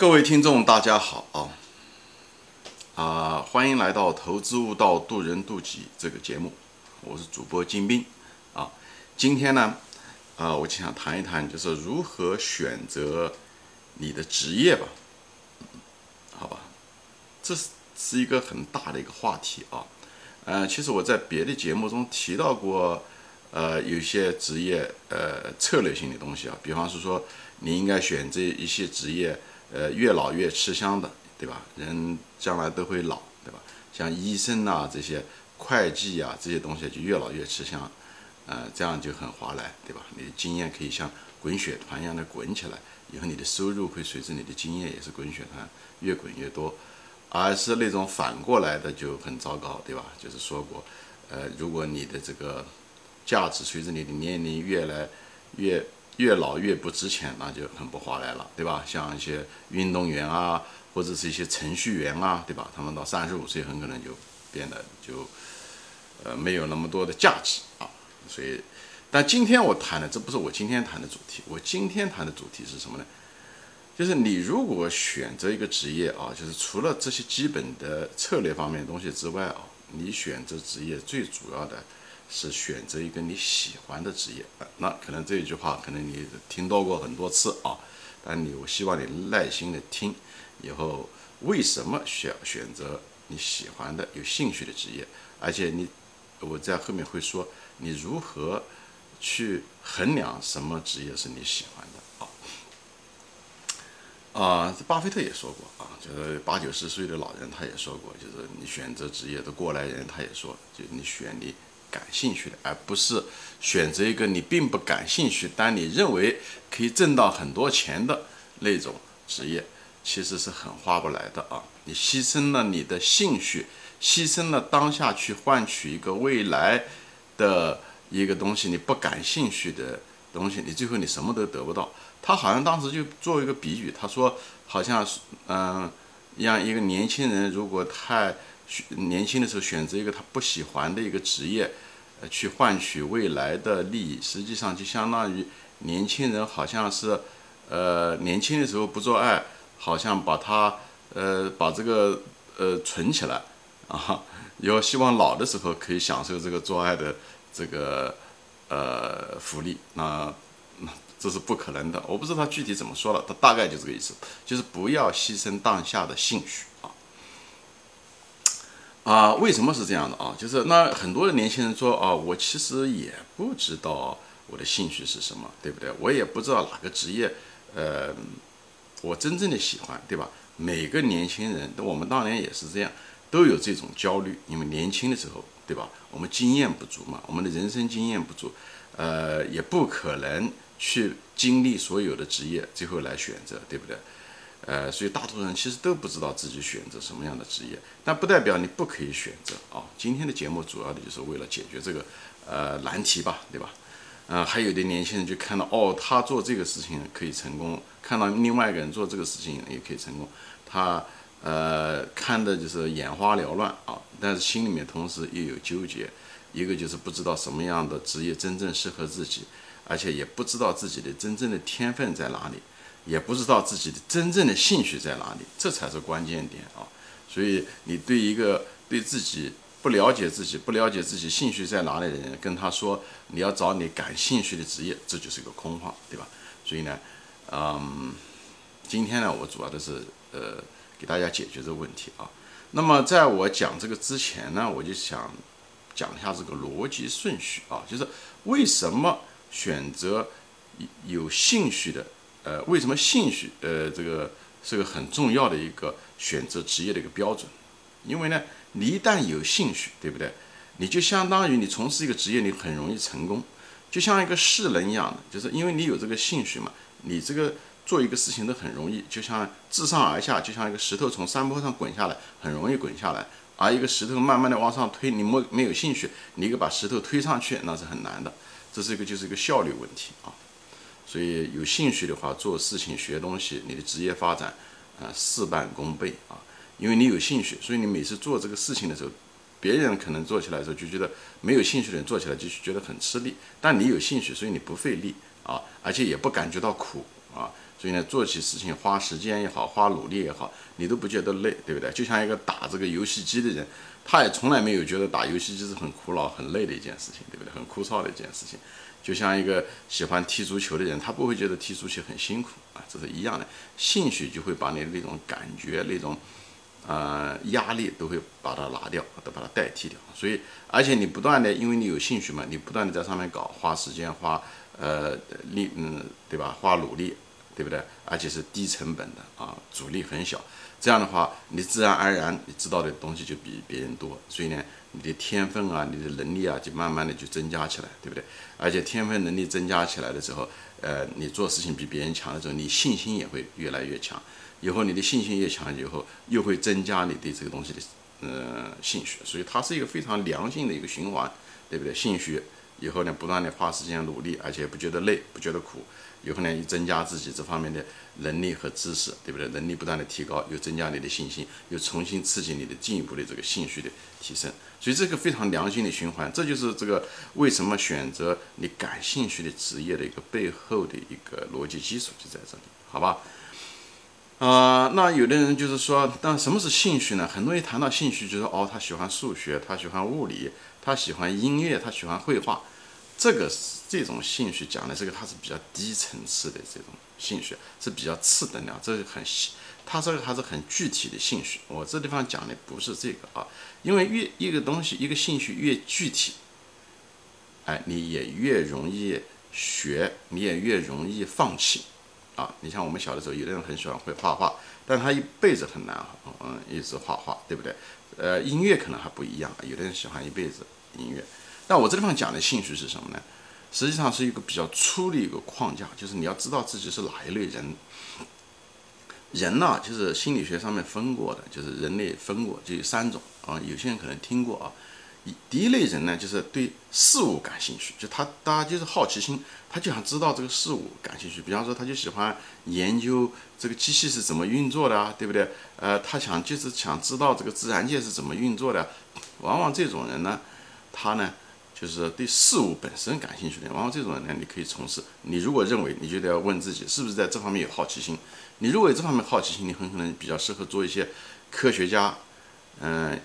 各位听众，大家好啊！啊，欢迎来到《投资悟道，渡人渡己》这个节目，我是主播金兵啊。今天呢，啊，我就想谈一谈，就是如何选择你的职业吧。好吧，这是是一个很大的一个话题啊。呃，其实我在别的节目中提到过，呃，有些职业呃策略性的东西啊，比方是说，你应该选择一些职业。呃，越老越吃香的，对吧？人将来都会老，对吧？像医生呐，这些会计啊，这些东西就越老越吃香，呃，这样就很划来，对吧？你的经验可以像滚雪团一样的滚起来，以后你的收入会随着你的经验也是滚雪团越滚越多，而是那种反过来的就很糟糕，对吧？就是说过，呃，如果你的这个价值随着你的年龄越来越。越老越不值钱，那就很不划来了，对吧？像一些运动员啊，或者是一些程序员啊，对吧？他们到三十五岁很可能就变得就呃没有那么多的价值啊。所以，但今天我谈的这不是我今天谈的主题，我今天谈的主题是什么呢？就是你如果选择一个职业啊，就是除了这些基本的策略方面的东西之外啊，你选择职业最主要的。是选择一个你喜欢的职业，那可能这一句话可能你听到过很多次啊，但你我希望你耐心的听，以后为什么选选择你喜欢的、有兴趣的职业，而且你我在后面会说你如何去衡量什么职业是你喜欢的啊啊，巴菲特也说过啊，就是八九十岁的老人他也说过，就是你选择职业的过来人他也说，就你选你。感兴趣的，而不是选择一个你并不感兴趣，但你认为可以挣到很多钱的那种职业，其实是很划不来的啊！你牺牲了你的兴趣，牺牲了当下去换取一个未来的一个东西，你不感兴趣的东西，你最后你什么都得不到。他好像当时就做一个比喻，他说，好像是嗯，让一个年轻人如果太。年轻的时候选择一个他不喜欢的一个职业，呃，去换取未来的利益，实际上就相当于年轻人好像是，呃，年轻的时候不做爱，好像把他，呃，把这个，呃，存起来，啊，以后希望老的时候可以享受这个做爱的这个，呃，福利，那，这是不可能的。我不知道他具体怎么说了，他大概就这个意思，就是不要牺牲当下的兴趣啊。啊，为什么是这样的啊？就是那很多的年轻人说啊，我其实也不知道我的兴趣是什么，对不对？我也不知道哪个职业，呃，我真正的喜欢，对吧？每个年轻人，我们当年也是这样，都有这种焦虑，因为年轻的时候，对吧？我们经验不足嘛，我们的人生经验不足，呃，也不可能去经历所有的职业，最后来选择，对不对？呃，所以大多数人其实都不知道自己选择什么样的职业，但不代表你不可以选择啊。今天的节目主要的就是为了解决这个呃难题吧，对吧？呃，还有的年轻人就看到哦，他做这个事情可以成功，看到另外一个人做这个事情也可以成功，他呃看的就是眼花缭乱啊，但是心里面同时又有纠结，一个就是不知道什么样的职业真正适合自己，而且也不知道自己的真正的天分在哪里。也不知道自己的真正的兴趣在哪里，这才是关键点啊！所以你对一个对自己不了解自己、不了解自己兴趣在哪里的人，跟他说你要找你感兴趣的职业，这就是一个空话，对吧？所以呢，嗯，今天呢，我主要的是呃给大家解决这个问题啊。那么在我讲这个之前呢，我就想讲一下这个逻辑顺序啊，就是为什么选择有兴趣的。呃，为什么兴趣呃这个是个很重要的一个选择职业的一个标准？因为呢，你一旦有兴趣，对不对？你就相当于你从事一个职业，你很容易成功，就像一个世人一样的，就是因为你有这个兴趣嘛，你这个做一个事情都很容易，就像自上而下，就像一个石头从山坡上滚下来，很容易滚下来，而一个石头慢慢的往上推，你没没有兴趣，你一个把石头推上去，那是很难的，这是一个就是一个效率问题啊。所以有兴趣的话，做事情、学东西，你的职业发展，啊，事半功倍啊。因为你有兴趣，所以你每次做这个事情的时候，别人可能做起来的时候就觉得没有兴趣的人做起来就是觉得很吃力。但你有兴趣，所以你不费力啊，而且也不感觉到苦啊。所以呢，做起事情花时间也好，花努力也好，你都不觉得累，对不对？就像一个打这个游戏机的人，他也从来没有觉得打游戏机是很苦恼、很累的一件事情，对不对？很枯燥的一件事情。就像一个喜欢踢足球的人，他不会觉得踢足球很辛苦啊，这是一样的。兴趣就会把你那种感觉、那种呃压力都会把它拿掉，都把它代替掉。所以，而且你不断的，因为你有兴趣嘛，你不断的在上面搞，花时间、花呃力，嗯，对吧？花努力，对不对？而且是低成本的啊，阻力很小。这样的话，你自然而然你知道的东西就比别人多。所以呢。你的天分啊，你的能力啊，就慢慢的就增加起来，对不对？而且天分能力增加起来的时候，呃，你做事情比别人强的时候，你信心也会越来越强。以后你的信心越强，以后又会增加你对这个东西的呃兴趣。所以它是一个非常良性的一个循环，对不对？兴趣以后呢，不断的花时间努力，而且不觉得累，不觉得苦。以后呢，又增加自己这方面的能力和知识，对不对？能力不断的提高，又增加你的信心，又重新刺激你的进一步的这个兴趣的提升。所以这个非常良性的循环，这就是这个为什么选择你感兴趣的职业的一个背后的一个逻辑基础就在这里，好吧？啊，那有的人就是说，但什么是兴趣呢？很多人谈到兴趣，就说哦，他喜欢数学，他喜欢物理，他喜欢音乐，他喜欢绘画。这个这种兴趣讲的这个，它是比较低层次的这种兴趣，是比较次等的，这是很，他这个还是很具体的兴趣。我这地方讲的不是这个啊，因为越一个东西一个兴趣越具体，哎，你也越容易学，你也越容易放弃啊。你像我们小的时候，有的人很喜欢会画画，但他一辈子很难，嗯，一直画画，对不对？呃，音乐可能还不一样，有的人喜欢一辈子音乐。那我这地方讲的兴趣是什么呢？实际上是一个比较粗的一个框架，就是你要知道自己是哪一类人。人呢，就是心理学上面分过的，就是人类分过就有三种啊。有些人可能听过啊。一第一类人呢，就是对事物感兴趣，就他大家就是好奇心，他就想知道这个事物感兴趣。比方说，他就喜欢研究这个机器是怎么运作的啊，对不对？呃，他想就是想知道这个自然界是怎么运作的。往往这种人呢，他呢。就是对事物本身感兴趣的，往往这种人呢，你可以从事。你如果认为，你就得要问自己，是不是在这方面有好奇心？你如果有这方面好奇心，你很可能比较适合做一些科学家，嗯，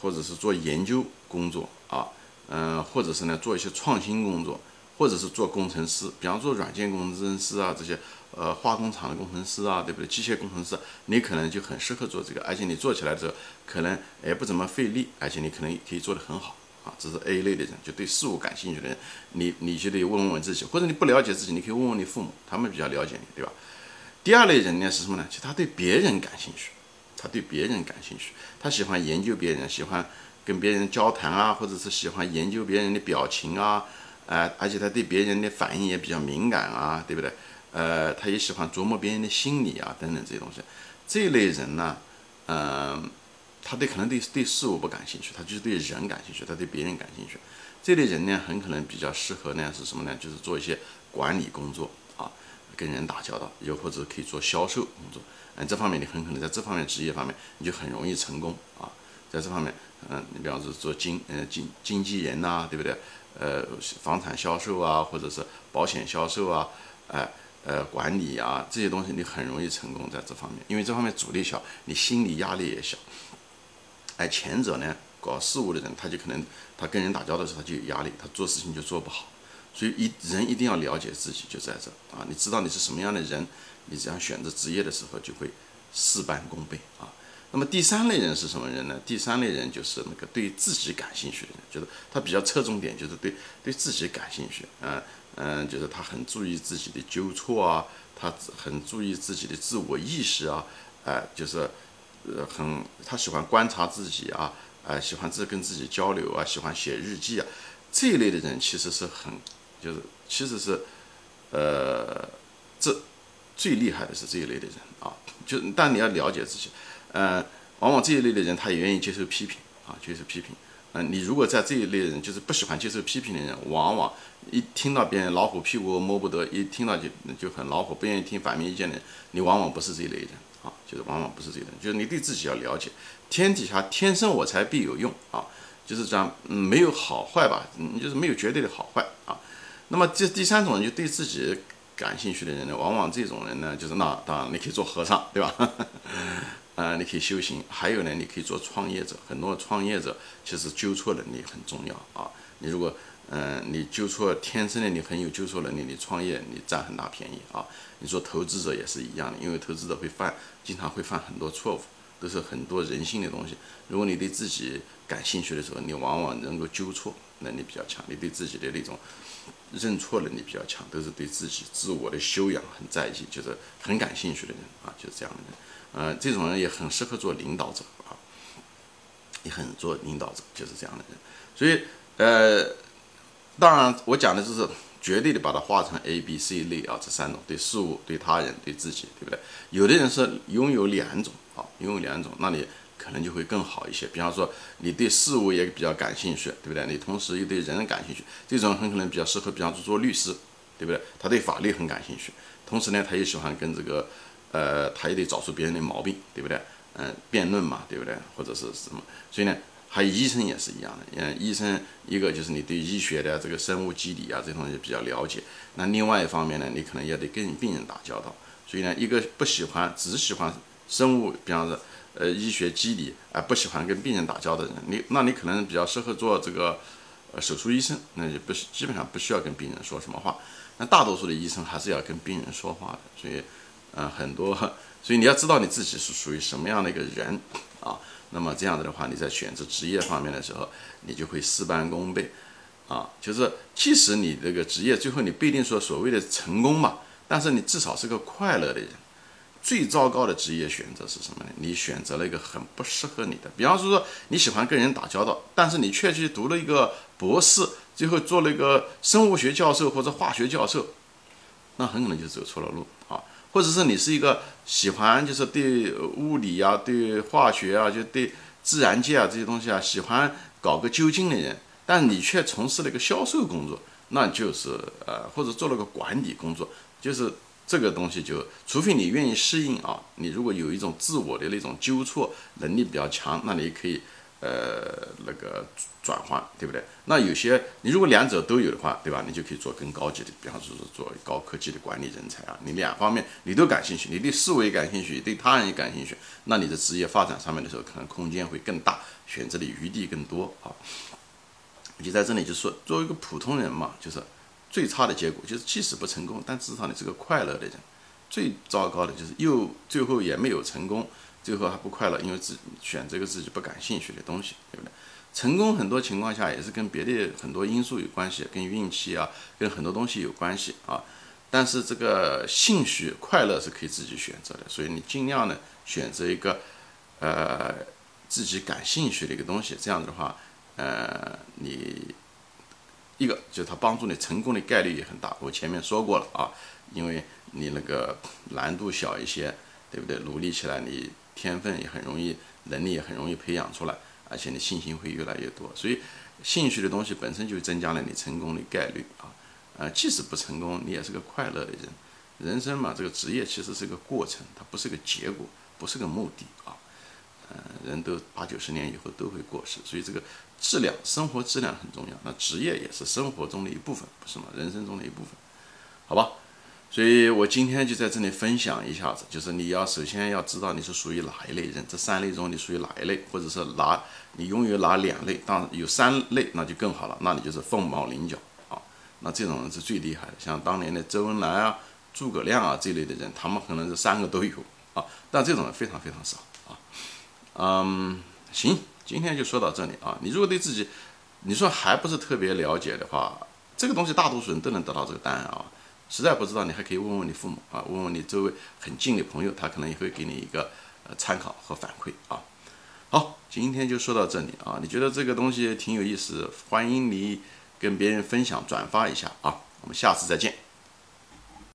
或者是做研究工作啊，嗯，或者是呢做一些创新工作，或者是做工程师，比方说软件工程师啊，这些呃化工厂的工程师啊，对不对？机械工程师，你可能就很适合做这个，而且你做起来的时候，可能也不怎么费力，而且你可能可以做得很好。啊，这是 A 类的人，就对事物感兴趣的人，你你就得问问自己，或者你不了解自己，你可以问问你父母，他们比较了解你，对吧？第二类人呢是什么呢？其实他对别人感兴趣，他对别人感兴趣，他喜欢研究别人，喜欢跟别人交谈啊，或者是喜欢研究别人的表情啊，呃，而且他对别人的反应也比较敏感啊，对不对？呃，他也喜欢琢磨别人的心理啊，等等这些东西。这类人呢，嗯。他对可能对对事物不感兴趣，他就是对人感兴趣，他对别人感兴趣。这类人呢，很可能比较适合呢是什么呢？就是做一些管理工作，跟人打交道，又或者可以做销售工作。嗯，这方面你很可能在这方面职业方面你就很容易成功啊。在这方面，嗯，你比方说做经嗯经经纪人呐，对不对？呃，房产销售啊，或者是保险销售啊，哎呃管理啊这些东西，你很容易成功在这方面，因为这方面阻力小，你心理压力也小。而前者呢，搞事务的人，他就可能他跟人打交道的时候他就有压力，他做事情就做不好。所以一人一定要了解自己，就在这啊，你知道你是什么样的人，你这样选择职业的时候就会事半功倍啊。那么第三类人是什么人呢？第三类人就是那个对自己感兴趣的人，就是他比较侧重点就是对对自己感兴趣，嗯嗯，就是他很注意自己的纠错啊，他很注意自己的自我意识啊，哎，就是。呃，很他喜欢观察自己啊，呃，喜欢自跟自己交流啊，喜欢写日记啊，这一类的人其实是很，就是其实是，呃，这最厉害的是这一类的人啊，就但你要了解自己，呃，往往这一类的人他也愿意接受批评啊，接受批评，嗯，你如果在这一类人就是不喜欢接受批评的人，往往一听到别人老虎屁股摸不得，一听到就就很恼火，不愿意听反面意见的人，你往往不是这一类人。啊，就是往往不是这个人，就是你对自己要了解，天底下天生我材必有用啊，就是这样，没有好坏吧，嗯，就是没有绝对的好坏啊。那么这第三种人就对自己感兴趣的人呢，往往这种人呢，就是那当然你可以做和尚，对吧？呃，你可以修行，还有呢，你可以做创业者。很多创业者其实纠错能力很重要啊。你如果嗯，你纠错天生的你很有纠错能力，你创业你占很大便宜啊。你说投资者也是一样的，因为投资者会犯，经常会犯很多错误，都是很多人性的东西。如果你对自己感兴趣的时候，你往往能够纠错能力比较强，你对自己的那种。认错能力比较强，都是对自己自我的修养很在意，就是很感兴趣的人啊，就是这样的人。呃，这种人也很适合做领导者啊，也很做领导者，就是这样的人。所以，呃，当然我讲的就是绝对的把它划成 A、B、C 类啊，这三种：对事物、对他人、对自己，对不对？有的人是拥有两种好，因为两种，那你。可能就会更好一些。比方说，你对事物也比较感兴趣，对不对？你同时又对人感兴趣，这种很可能比较适合，比方说做律师，对不对？他对法律很感兴趣，同时呢，他又喜欢跟这个，呃，他也得找出别人的毛病，对不对？嗯，辩论嘛，对不对？或者是什么？所以呢，还有医生也是一样的。嗯，医生一个就是你对医学的这个生物机理啊这东西比较了解，那另外一方面呢，你可能也得跟病人打交道。所以呢，一个不喜欢只喜欢生物，比方说。呃，医学机理啊，不喜欢跟病人打交道的人，你那你可能比较适合做这个呃手术医生，那就不基本上不需要跟病人说什么话。那大多数的医生还是要跟病人说话的，所以，呃，很多，所以你要知道你自己是属于什么样的一个人啊。那么这样子的话，你在选择职业方面的时候，你就会事半功倍啊。就是即使你这个职业最后你不一定说所谓的成功嘛，但是你至少是个快乐的人。最糟糕的职业选择是什么呢？你选择了一个很不适合你的，比方说说你喜欢跟人打交道，但是你却去读了一个博士，最后做了一个生物学教授或者化学教授，那很可能就走错了路啊。或者是你是一个喜欢就是对物理啊、对化学啊、就对自然界啊这些东西啊喜欢搞个究竟的人，但你却从事了一个销售工作，那就是呃或者做了个管理工作，就是。这个东西就，除非你愿意适应啊，你如果有一种自我的那种纠错能力比较强，那你可以呃那个转换，对不对？那有些你如果两者都有的话，对吧？你就可以做更高级的，比方说是做高科技的管理人才啊。你两方面你都感兴趣，你对思维感兴趣，对他人也感兴趣，那你的职业发展上面的时候，可能空间会更大，选择的余地更多啊。就在这里就是说，作为一个普通人嘛，就是。最差的结果就是，即使不成功，但至少你是个快乐的人。最糟糕的就是又最后也没有成功，最后还不快乐，因为自选这个自己不感兴趣的东西，对不对？成功很多情况下也是跟别的很多因素有关系，跟运气啊，跟很多东西有关系啊。但是这个兴趣、快乐是可以自己选择的，所以你尽量呢选择一个呃自己感兴趣的一个东西，这样子的话，呃。就是它帮助你成功的概率也很大，我前面说过了啊，因为你那个难度小一些，对不对？努力起来，你天分也很容易，能力也很容易培养出来，而且你信心会越来越多。所以，兴趣的东西本身就增加了你成功的概率啊。呃，即使不成功，你也是个快乐的人。人生嘛，这个职业其实是个过程，它不是个结果，不是个目的啊。人都八九十年以后都会过世，所以这个。质量，生活质量很重要。那职业也是生活中的一部分，不是吗？人生中的一部分，好吧？所以我今天就在这里分享一下子，就是你要首先要知道你是属于哪一类人，这三类中你属于哪一类，或者是哪你拥有哪两类，当然有三类那就更好了，那你就是凤毛麟角啊。那这种人是最厉害的，像当年的周恩来啊、诸葛亮啊这类的人，他们可能是三个都有啊，但这种人非常非常少啊。嗯，行。今天就说到这里啊！你如果对自己，你说还不是特别了解的话，这个东西大多数人都能得到这个答案啊。实在不知道，你还可以问问你父母啊，问问你周围很近的朋友，他可能也会给你一个呃参考和反馈啊。好，今天就说到这里啊！你觉得这个东西挺有意思，欢迎你跟别人分享转发一下啊！我们下次再见。